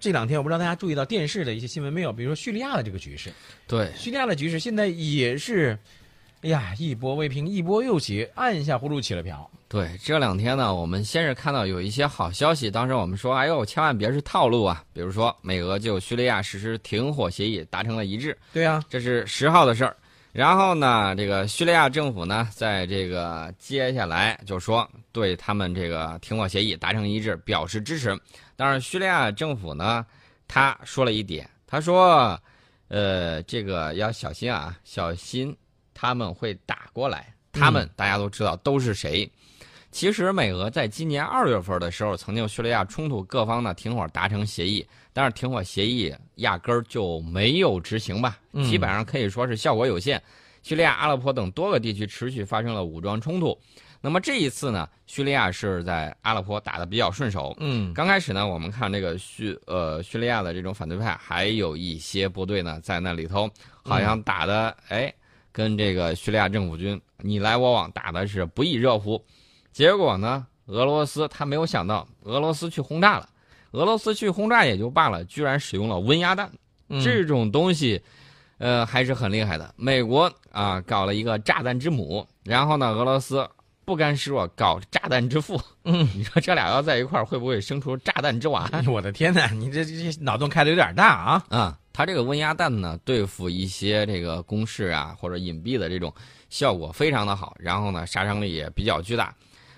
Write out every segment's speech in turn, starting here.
这两天我不知道大家注意到电视的一些新闻没有？比如说叙利亚的这个局势，对，叙利亚的局势现在也是，哎呀，一波未平一波又起，按下葫芦起了瓢。对，这两天呢，我们先是看到有一些好消息，当时我们说，哎呦，千万别是套路啊！比如说，美俄就叙利亚实施停火协议达成了一致，对呀、这是十号的事儿。然后呢，这个叙利亚政府呢，在这个接下来就说对他们这个停火协议达成一致表示支持。但是叙利亚政府呢，他说了一点，他说，呃，这个要小心啊，小心他们会打过来。他们、嗯大家都知道都是谁。其实美俄在今年二月份的时候，曾经叙利亚冲突各方呢停火达成协议，但是停火协议压根儿就没有执行吧，嗯基本上可以说是效果有限。叙利亚、阿勒颇等多个地区持续发生了武装冲突。那么这一次呢，叙利亚是在阿勒颇打得比较顺手。嗯，刚开始呢，我们看这个叙呃叙利亚的这种反对派，还有一些部队呢在那里头，好像打的哎，跟这个叙利亚政府军你来我往，打的是不亦乐乎。结果呢，俄罗斯他没有想到，俄罗斯去轰炸了，俄罗斯去轰炸也就罢了，居然使用了温压弹，嗯这种东西，呃，还是很厉害的。美国啊搞了一个炸弹之母，然后呢，俄罗斯不甘示弱，搞炸弹之父。嗯，你说这俩要在一块儿，会不会生出炸弹之娃？我的天哪，你这这这脑洞开的有点大啊！啊，它这个温压弹呢，对付一些这个攻势啊或者隐蔽的这种效果非常的好，然后呢杀伤力也比较巨大。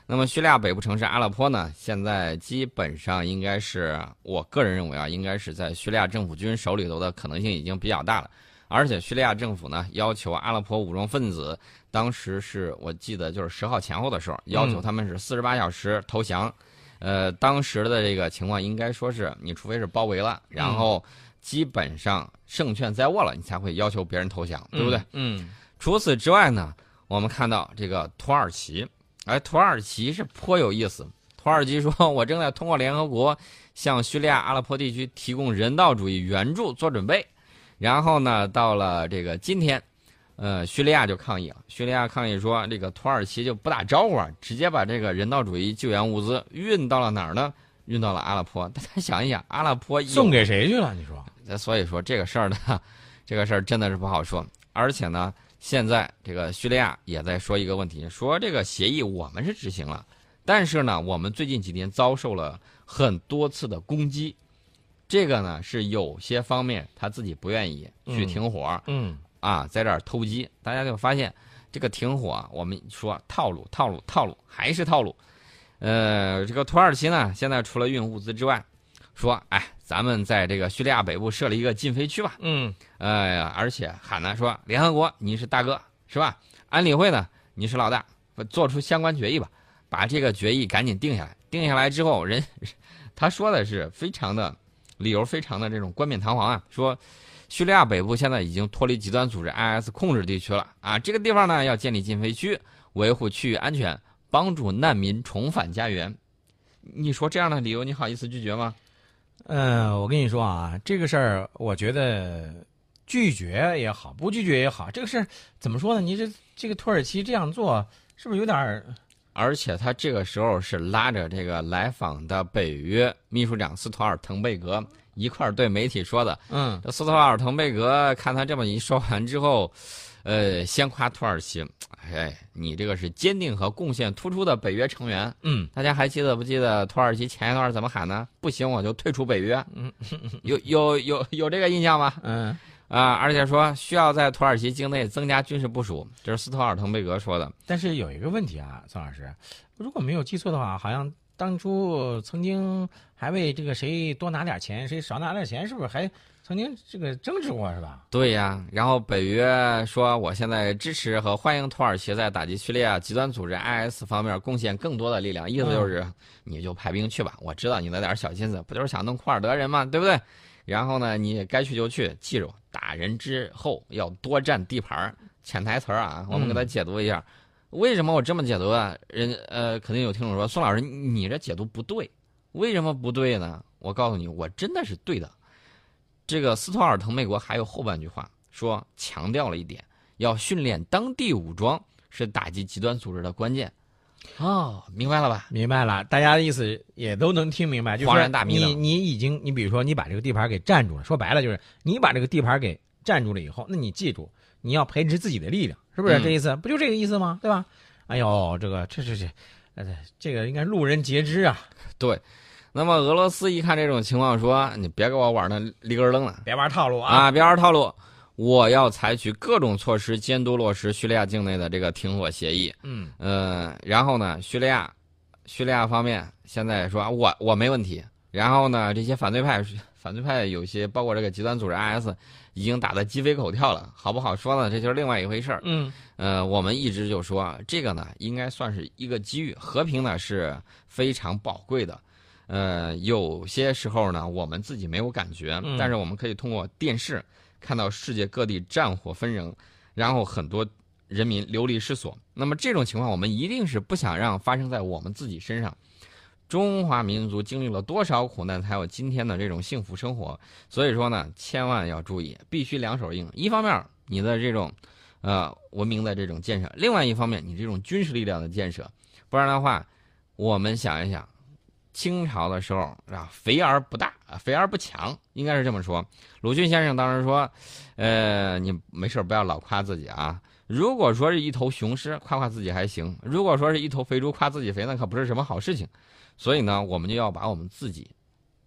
那么叙利亚北部城市阿勒颇呢，现在基本上应该是我个人认为啊，应该是在叙利亚政府军手里头的可能性已经比较大了。而且叙利亚政府呢，要求阿勒颇武装分子，当时是我记得就是十号前后的时候，要求他们是四十八小时投降。呃，当时的这个情况应该说是，你除非是包围了，然后基本上胜券在握了，你才会要求别人投降，对不对？嗯？除此之外呢，我们看到这个土耳其，哎，土耳其是颇有意思。土耳其说，我正在通过联合国向叙利亚阿拉伯地区提供人道主义援助做准备。然后呢，到了这个今天，呃，叙利亚就抗议了。叙利亚抗议说，这个土耳其就不打招呼啊，直接把这个人道主义救援物资运到了哪儿呢？运到了阿拉坡。大家想一想，阿拉坡送给谁去了？你说？那所以说这个事儿呢，这个事儿真的是不好说。而且呢，现在这个叙利亚也在说一个问题，说这个协议我们是执行了，但是呢，我们最近几天遭受了很多次的攻击，这个呢是有些方面他自己不愿意去嗯停火、嗯啊，在这儿偷鸡，大家就发现这个停火啊，我们说套路套路套路还是套路。呃，这个土耳其呢，现在除了运物资之外，说哎，咱们在这个叙利亚北部设了一个禁飞区吧，嗯哎呀，而且喊呢说联合国你是大哥是吧？安理会呢你是老大，做出相关决议吧，把这个决议赶紧定下来。定下来之后，人 他说的是非常的理由非常的这种冠冕堂皇啊，说叙利亚北部现在已经脱离极端组织 IS 控制地区了啊，这个地方呢要建立禁飞区，维护区域安全，帮助难民重返家园。你说这样的理由，你好意思拒绝吗？呃，我跟你说啊，这个事儿，我觉得拒绝也好，不拒绝也好，这个事儿怎么说呢？你这这个土耳其这样做，是不是有点儿？而且他这个时候是拉着这个来访的北约秘书长斯图尔滕贝格一块儿对媒体说的。嗯这斯图尔滕贝格看他这么一说完之后，呃，先夸土耳其，哎，你这个是坚定和贡献突出的北约成员。嗯大家还记得不记得土耳其前一段怎么喊呢？不行我就退出北约。嗯，有有有有这个印象吗？嗯啊，而且说需要在土耳其境内增加军事部署，这是斯托尔滕贝格说的。但是有一个问题啊，宋老师，如果没有记错的话，好像当初曾经还为这个谁多拿点钱，谁少拿点钱，是不是还曾经这个争执过，是吧？对呀，然后北约说，我现在支持和欢迎土耳其在打击叙利亚极端组织 IS 方面贡献更多的力量，意思就是你就派兵去吧，我知道你那点小心思，不就是想弄库尔德人吗？对不对？然后呢，你该去就去，记住打人之后要多占地盘儿。潜台词啊，我们给他解读一下，为什么我这么解读啊？人呃，肯定有听众说，宋老师你这解读不对，为什么不对呢？我告诉你，我真的是对的。这个斯托尔滕贝格还有后半句话说，强调了一点，要训练当地武装是打击极端组织的关键。哦，明白了吧？明白了，大家的意思也都能听明白，就是恍然大迷你你已经，你比如说你把这个地盘给占住了，说白了就是你把这个地盘给占住了以后，那你记住你要培植自己的力量，是不是、嗯这意思？不就这个意思吗？对吧？哎呦，这个这这这，呃，这个应该路人皆知啊，对。那么俄罗斯一看这种情况，说：“你别给我玩那里根儿楞了别玩套路啊！啊，别玩套路，我要采取各种措施监督落实叙利亚境内的这个停火协议。嗯呃，然后呢，叙利亚，叙利亚方面现在说我我没问题。然后呢，这些反对派，反对派有些包括这个极端组织 IS，已经打得鸡飞狗跳了，好不好说呢？这就是另外一回事儿。嗯呃，我们一直就说这个呢，应该算是一个机遇，和平呢是非常宝贵的。呃，有些时候呢，我们自己没有感觉，嗯但是我们可以通过电视看到世界各地战火纷仍，然后很多人民流离失所。那么这种情况，我们一定是不想让发生在我们自己身上。中华民族经历了多少苦难，才有今天的这种幸福生活？所以说呢，千万要注意，必须两手硬。一方面，你的这种，呃，文明的这种建设；另外一方面，你这种军事力量的建设。不然的话，我们想一想，清朝的时候啊，肥而不大，肥而不强，应该是这么说。鲁迅先生当时说，呃，你没事不要老夸自己啊。如果说是一头雄狮，夸夸自己还行；如果说是一头肥猪，夸自己肥，那可不是什么好事情。所以呢，我们就要把我们自己，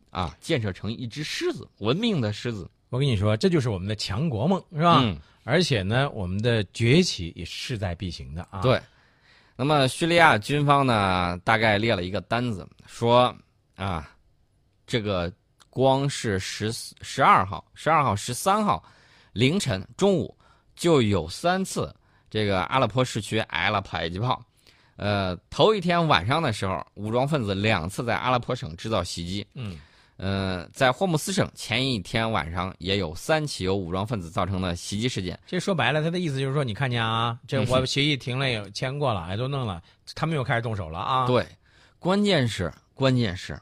啊，建设成一只狮子，文明的狮子，我跟你说，这就是我们的强国梦，是吧？嗯，而且呢，我们的崛起也势在必行的啊。，对。那么叙利亚军方呢，大概列了一个单子，说啊，这个光是十十二号、十二号、十三号凌晨中午就有三次这个阿勒颇市区挨了迫击炮。呃，头一天晚上的时候，武装分子两次在阿勒颇省制造袭击。嗯呃，在霍姆斯省前一天晚上也有三起由武装分子造成的袭击事件。这说白了，他的意思就是说，你看见啊，这嗯我协议停了，也签过了，也都弄了，他们又开始动手了啊。，对，关键是关键是，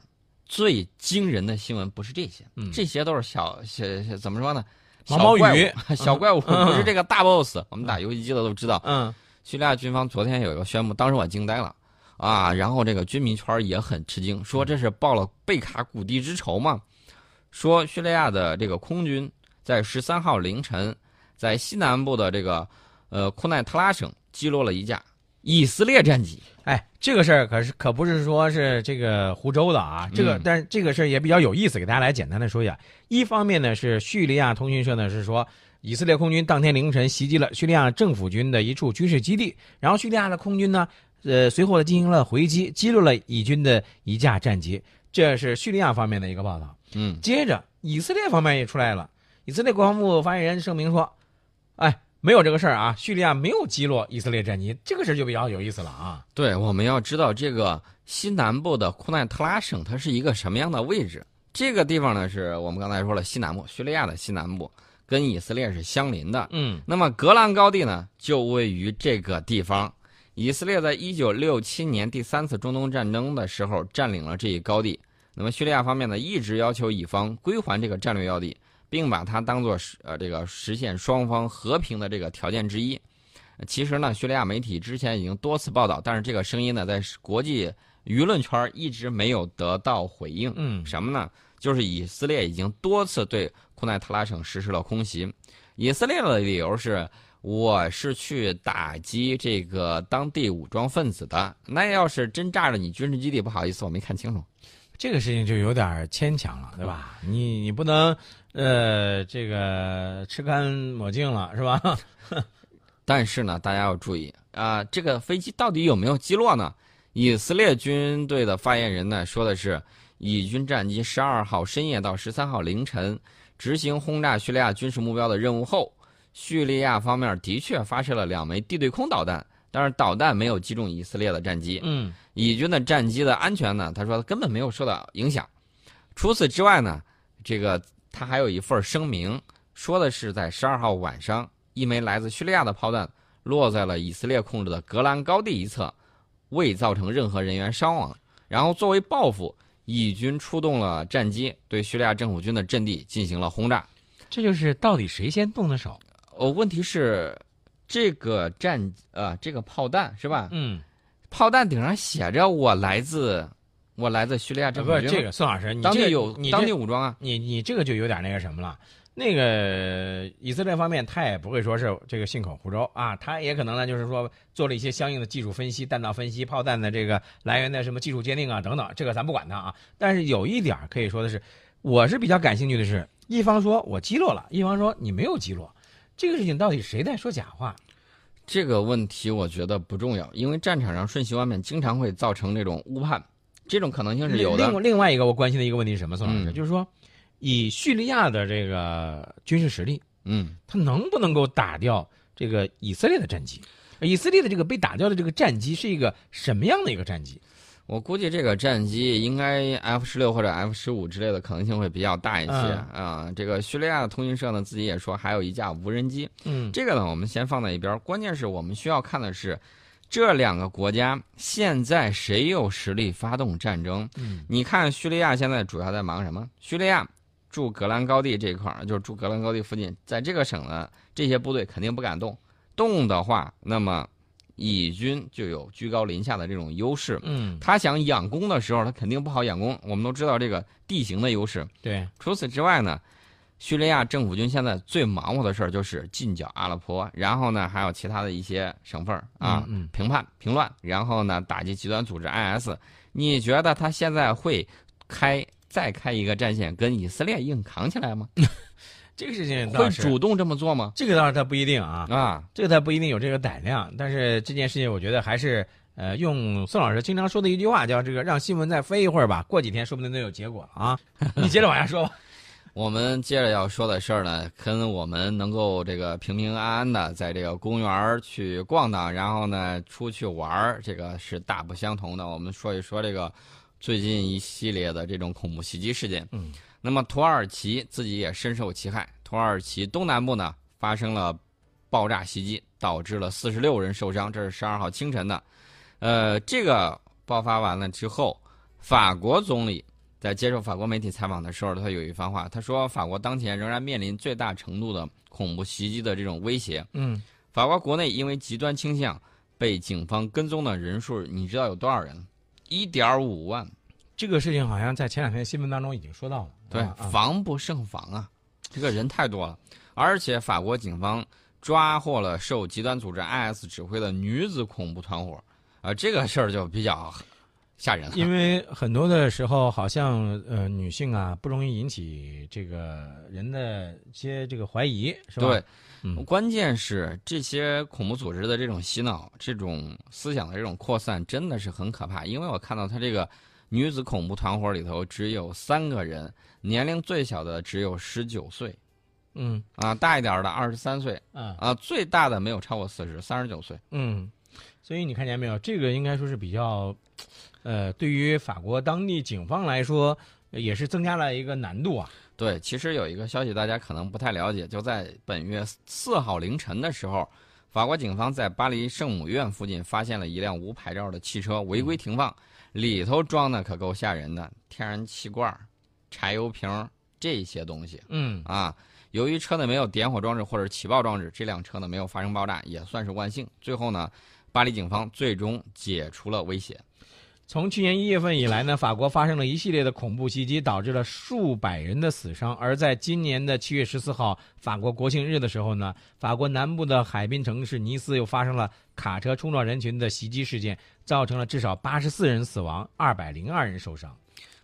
最惊人的新闻不是这些，嗯这些都是小小小怎么说呢？毛毛小怪雨物，小怪物，嗯不是这个大 boss。我们打游戏机的都知道，嗯叙利亚军方昨天有一个宣布，当时我惊呆了啊！然后这个军民圈也很吃惊，说这是报了贝卡谷地之仇嘛？说叙利亚的这个空军在十三号凌晨，在西南部的这个呃库奈特拉省击落了一架以色列战机。哎，这个事儿可是可不是说是这个湖州的啊，这个、嗯但是这个事儿也比较有意思，给大家来简单的说一下。一方面呢是叙利亚通讯社呢是说，以色列空军当天凌晨袭击了叙利亚政府军的一处军事基地，然后叙利亚的空军呢，呃，随后呢进行了回击，击落了以军的一架战机，这是叙利亚方面的一个报道。嗯，接着，以色列方面也出来了，以色列国防部发言人声明说：“哎，没有这个事儿啊，叙利亚没有击落以色列战机，这个事儿就比较有意思了啊。对，我们要知道这个西南部的库奈特拉省它是一个什么样的位置。这个地方呢，是我们刚才说了西南部，叙利亚的西南部跟以色列是相邻的。嗯那么格兰高地呢，就位于这个地方。以色列在一九六七年第三次中东战争的时候占领了这一高地。那么叙利亚方面呢，一直要求以方归还这个战略要地，并把它当做实呃这个实现双方和平的这个条件之一。呃其实呢，叙利亚媒体之前已经多次报道，但是这个声音呢，在国际舆论圈一直没有得到回应。嗯什么呢？就是以色列已经多次对库奈特拉省实施了空袭。以色列的理由是，我是去打击这个当地武装分子的。那要是真炸着你军事基地，不好意思，我没看清楚。这个事情就有点牵强了，对吧？你你不能呃这个吃干抹净了，是吧？但是呢，大家要注意啊、这个飞机到底有没有击落呢？以色列军队的发言人呢说的是，以军战机十二号深夜到十三号凌晨执行轰炸叙利亚军事目标的任务后，叙利亚方面的确发射了两枚地对空导弹，但是导弹没有击中以色列的战机。嗯以军的战机的安全呢，他说根本没有受到影响。除此之外呢，这个他还有一份声明，说的是在十二号晚上，一枚来自叙利亚的炮弹落在了以色列控制的格兰高地一侧，未造成任何人员伤亡。然后作为报复，以军出动了战机对叙利亚政府军的阵地进行了轰炸。这就是到底谁先动的手？哦，问题是这个战呃这个炮弹是吧？嗯炮弹顶上写着我来自我来自叙利亚政府军。不是这个，宋老师，你当这个地有当你当地武装啊。你你这个就有点那个什么了。那个以色列方面，他也不会说是这个信口胡诌啊，他也可能呢，就是说做了一些相应的技术分析、弹道分析、炮弹的这个来源的什么技术鉴定啊等等，这个咱不管它啊。但是有一点可以说的是，我是比较感兴趣的是，一方说我击落了，一方说你没有击落，这个事情到底谁在说假话？这个问题我觉得不重要，因为战场上瞬息万变，经常会造成这种误判，这种可能性是有的。另另外一个我关心的一个问题是什么，宋老师，嗯就是说，以叙利亚的这个军事实力，嗯，他能不能够打掉这个以色列的战机？以色列的这个被打掉的这个战机是一个什么样的一个战机？我估计这个战机应该 F 十六或者 F 十五之类的可能性会比较大一些啊、嗯这个叙利亚的通讯社呢自己也说还有一架无人机，嗯这个呢我们先放在一边。关键是我们需要看的是这两个国家现在谁有实力发动战争。嗯你看叙利亚现在主要在忙什么？叙利亚驻格兰高地这一块儿，就是驻格兰高地附近，在这个省呢，这些部队肯定不敢动，动的话，那么以军就有居高临下的这种优势。嗯，他想养攻的时候，他肯定不好养攻。我们都知道这个地形的优势。对，除此之外呢，叙利亚政府军现在最忙活的事儿就是进剿阿勒颇，然后呢还有其他的一些省份啊，嗯嗯平叛平乱，然后呢打击极端组织 IS。你觉得他现在会开再开一个战线跟以色列硬扛起来吗？这个事情倒会主动这么做吗？这个倒是他不一定啊，啊，这个他不一定有这个胆量。但是这件事情，我觉得还是呃，用宋老师经常说的一句话，叫这个让新闻再飞一会儿吧，过几天说不定就有结果了啊。你接着往下说吧。我们接着要说的事儿呢，跟我们能够这个平平安安的在这个公园儿去逛荡，然后呢出去玩儿，这个是大不相同的。我们说一说这个最近一系列的这种恐怖袭击事件。嗯，那么土耳其自己也深受其害，土耳其东南部呢发生了爆炸袭击，导致了四十六人受伤，这是十二号清晨的。呃，这个爆发完了之后，法国总理。在接受法国媒体采访的时候，他有一番话，他说：“法国当前仍然面临最大程度的恐怖袭击的这种威胁。嗯，法国国内因为极端倾向被警方跟踪的人数，你知道有多少人？一点五万。这个事情好像在前两天新闻当中已经说到了。对，防不胜防啊，这个人太多了。而且法国警方抓获了受极端组织 IS 指挥的女子恐怖团伙，啊、这个事儿就比较吓人了。因为很多的时候，好像呃女性啊不容易引起这个人的一些这个怀疑，是吧？对，嗯关键是这些恐怖组织的这种洗脑、这种思想的这种扩散，真的是很可怕。因为我看到他这个女子恐怖团伙里头只有三个人，年龄最小的只有十九岁。嗯。啊，大一点的二十三岁啊。啊，最大的没有超过四十，三十九岁。嗯，所以你看见没有，这个应该说是比较，呃，对于法国当地警方来说，呃也是增加了一个难度啊。对，其实有一个消息大家可能不太了解，就在本月四号凌晨的时候，法国警方在巴黎圣母院附近发现了一辆无牌照的汽车违规停放，里头装的可够吓人的，天然气罐、柴油瓶这些东西嗯啊。由于车内没有点火装置或者起爆装置，这辆车呢没有发生爆炸，也算是万幸。最后呢，巴黎警方最终解除了威胁。从去年一月份以来呢，法国发生了一系列的恐怖袭击，导致了数百人的死伤。而在今年的七月十四号，法国国庆日的时候呢，法国南部的海滨城市尼斯又发生了卡车冲撞人群的袭击事件，造成了至少八十四人死亡，二百零二人受伤。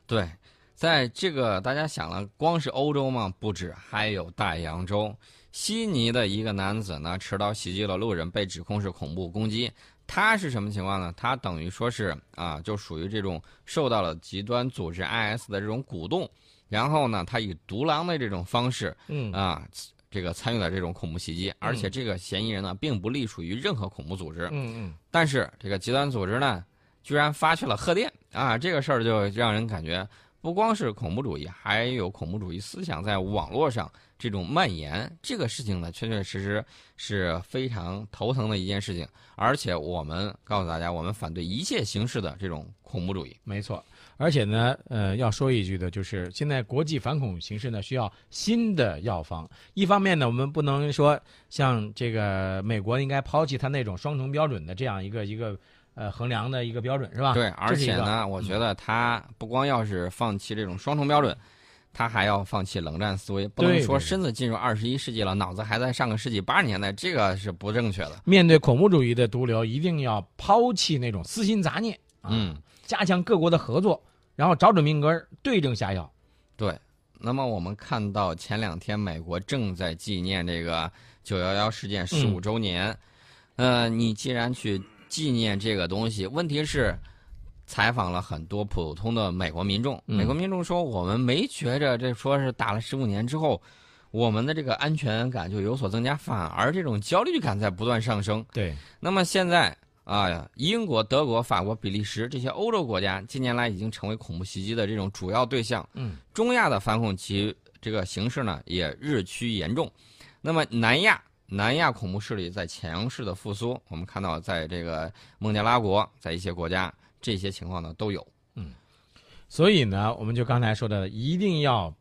对，在这个大家想了，光是欧洲嘛，不止，还有大洋洲。悉尼的一个男子呢，持刀袭击了路人，被指控是恐怖攻击。他是什么情况呢？他等于说是啊，就属于这种受到了极端组织 IS 的这种鼓动，然后呢，他以独狼的这种方式嗯啊，这个参与了这种恐怖袭击，而且这个嫌疑人呢，并不隶属于任何恐怖组织。嗯嗯但是这个极端组织呢，居然发去了贺电啊！这个事儿就让人感觉不光是恐怖主义，还有恐怖主义思想在网络上这种蔓延。这个事情呢，确确实实是非常头疼的一件事情。而且我们告诉大家，我们反对一切形式的这种恐怖主义。没错。而且呢，呃，要说一句的，就是现在国际反恐形势呢需要新的药方。一方面呢，我们不能说像这个美国应该抛弃它那种双重标准的这样一个一个呃衡量的一个标准，是吧？对，而且呢，嗯我觉得他不光要是放弃这种双重标准，他还要放弃冷战思维，不能说身子进入二十一世纪了，脑子还在上个世纪八十年代，这个是不正确的。面对恐怖主义的毒瘤，一定要抛弃那种私心杂念啊，嗯，加强各国的合作，然后找准命根儿，对症下药。对。那么我们看到前两天美国正在纪念这个九幺幺事件十五周年，呃，你既然去纪念这个东西，问题是采访了很多普通的美国民众，嗯美国民众说我们没觉着这说是打了十五年之后，我们的这个安全感就有所增加，反而这种焦虑感在不断上升。对，那么现在啊，英国、德国、法国、比利时这些欧洲国家近年来已经成为恐怖袭击的这种主要对象。嗯，中亚的反恐其这个形势呢也日趋严重。那么南亚，南亚恐怖势力在强势的复苏，我们看到在这个孟加拉国，在一些国家，这些情况呢都有。嗯所以呢，我们就刚才说的，一定要，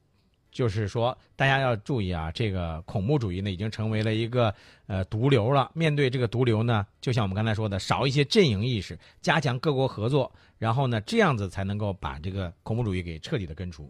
就是说，大家要注意啊，这个恐怖主义呢，已经成为了一个呃毒瘤了。面对这个毒瘤呢，就像我们刚才说的，少一些阵营意识，加强各国合作，然后呢，这样子才能够把这个恐怖主义给彻底的根除。